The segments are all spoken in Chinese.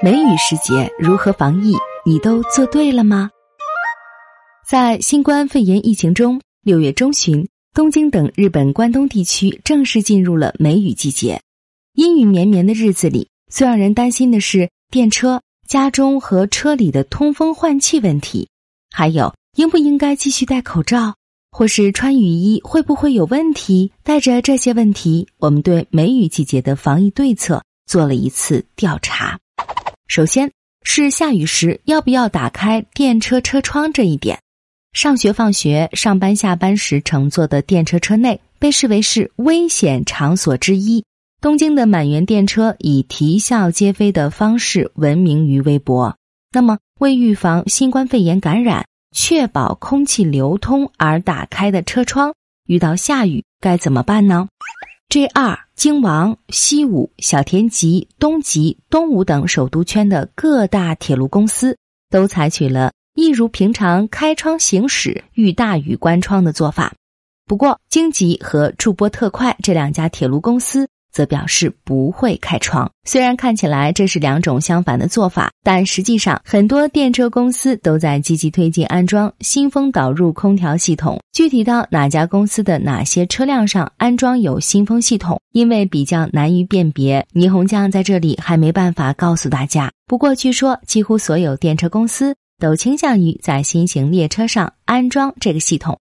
梅雨时节如何防疫？你都做对了吗？在新冠肺炎疫情中，六月中旬，东京等日本关东地区正式进入了梅雨季节。阴雨绵绵的日子里，最让人担心的是电车、家中和车里的通风换气问题，还有应不应该继续戴口罩，或是穿雨衣会不会有问题？带着这些问题，我们对梅雨季节的防疫对策做了一次调查。首先是下雨时要不要打开电车车窗这一点。上学、放学、上班、下班时乘坐的电车车内被视为是危险场所之一。东京的满员电车以啼笑皆非的方式闻名于微博。那么，为预防新冠肺炎感染，确保空气流通而打开的车窗，遇到下雨该怎么办呢？JR 京王、西武、小田急、东急、东武等首都圈的各大铁路公司都采取了一如平常开窗行驶、遇大雨关窗的做法。不过，京急和筑波特快这两家铁路公司。则表示不会开窗。虽然看起来这是两种相反的做法，但实际上很多电车公司都在积极推进安装新风导入空调系统。具体到哪家公司的哪些车辆上安装有新风系统，因为比较难于辨别，霓虹酱在这里还没办法告诉大家。不过据说几乎所有电车公司都倾向于在新型列车上安装这个系统。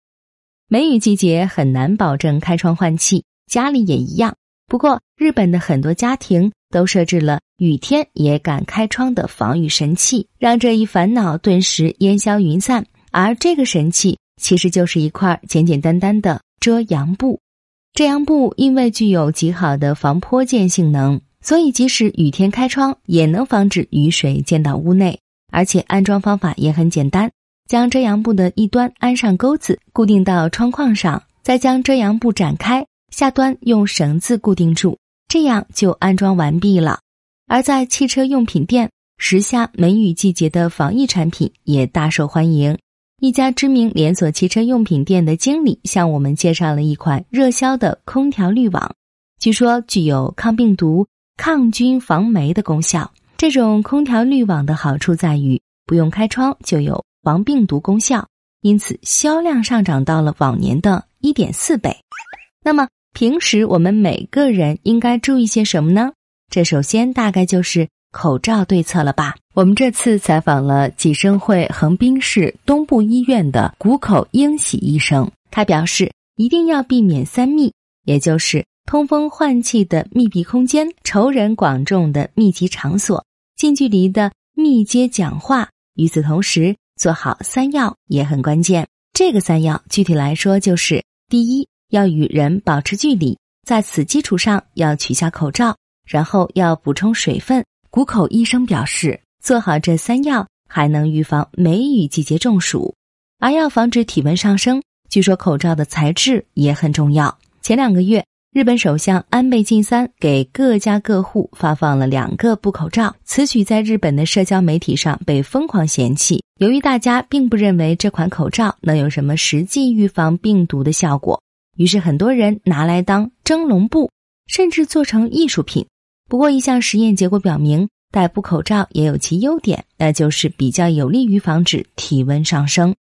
梅雨季节很难保证开窗换气，家里也一样。不过，日本的很多家庭都设置了雨天也敢开窗的防雨神器，让这一烦恼顿时烟消云散。而这个神器其实就是一块简简单单的遮阳布。遮阳布因为具有极好的防泼溅性能，所以即使雨天开窗也能防止雨水溅到屋内。而且安装方法也很简单，将遮阳布的一端安上钩子，固定到窗框上，再将遮阳布展开。下端用绳子固定住，这样就安装完毕了。而在汽车用品店，时下梅雨季节的防疫产品也大受欢迎。一家知名连锁汽车用品店的经理向我们介绍了一款热销的空调滤网，据说具有抗病毒、抗菌、防霉的功效。这种空调滤网的好处在于不用开窗就有防病毒功效，因此销量上涨到了往年的一点四倍。那么。平时我们每个人应该注意些什么呢？这首先大概就是口罩对策了吧。我们这次采访了济生会横滨市东部医院的谷口英喜医生，他表示一定要避免三密，也就是通风换气的密闭空间、仇人广众的密集场所、近距离的密接讲话。与此同时，做好三要也很关键。这个三要具体来说就是：第一。要与人保持距离，在此基础上要取下口罩，然后要补充水分。谷口医生表示，做好这三要还能预防梅雨季节中暑。而要防止体温上升，据说口罩的材质也很重要。前两个月，日本首相安倍晋三给各家各户发放了两个布口罩，此举在日本的社交媒体上被疯狂嫌弃。由于大家并不认为这款口罩能有什么实际预防病毒的效果。于是很多人拿来当蒸笼布，甚至做成艺术品。不过，一项实验结果表明，戴布口罩也有其优点，那就是比较有利于防止体温上升。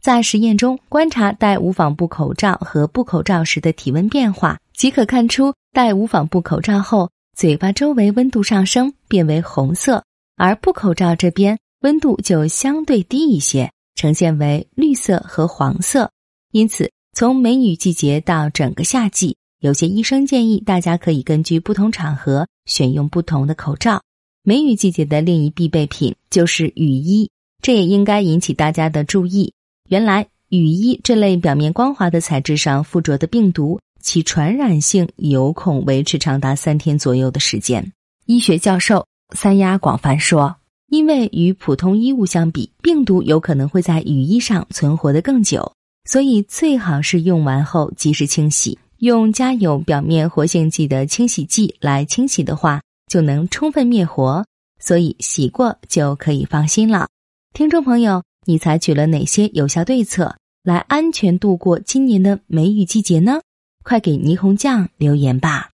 在实验中观察戴无纺布口罩和布口罩时的体温变化，即可看出，戴无纺布口罩后，嘴巴周围温度上升，变为红色；而布口罩这边温度就相对低一些，呈现为绿色和黄色。因此。从梅雨季节到整个夏季，有些医生建议大家可以根据不同场合选用不同的口罩。梅雨季节的另一必备品就是雨衣，这也应该引起大家的注意。原来，雨衣这类表面光滑的材质上附着的病毒，其传染性有恐维持长达三天左右的时间。医学教授三丫广泛说，因为与普通衣物相比，病毒有可能会在雨衣上存活的更久。所以最好是用完后及时清洗，用加有表面活性剂的清洗剂来清洗的话，就能充分灭活。所以洗过就可以放心了。听众朋友，你采取了哪些有效对策来安全度过今年的梅雨季节呢？快给霓虹酱留言吧。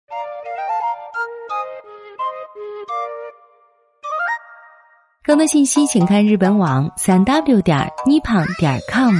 更多信息请看日本网三 w 点 nippon 点 com。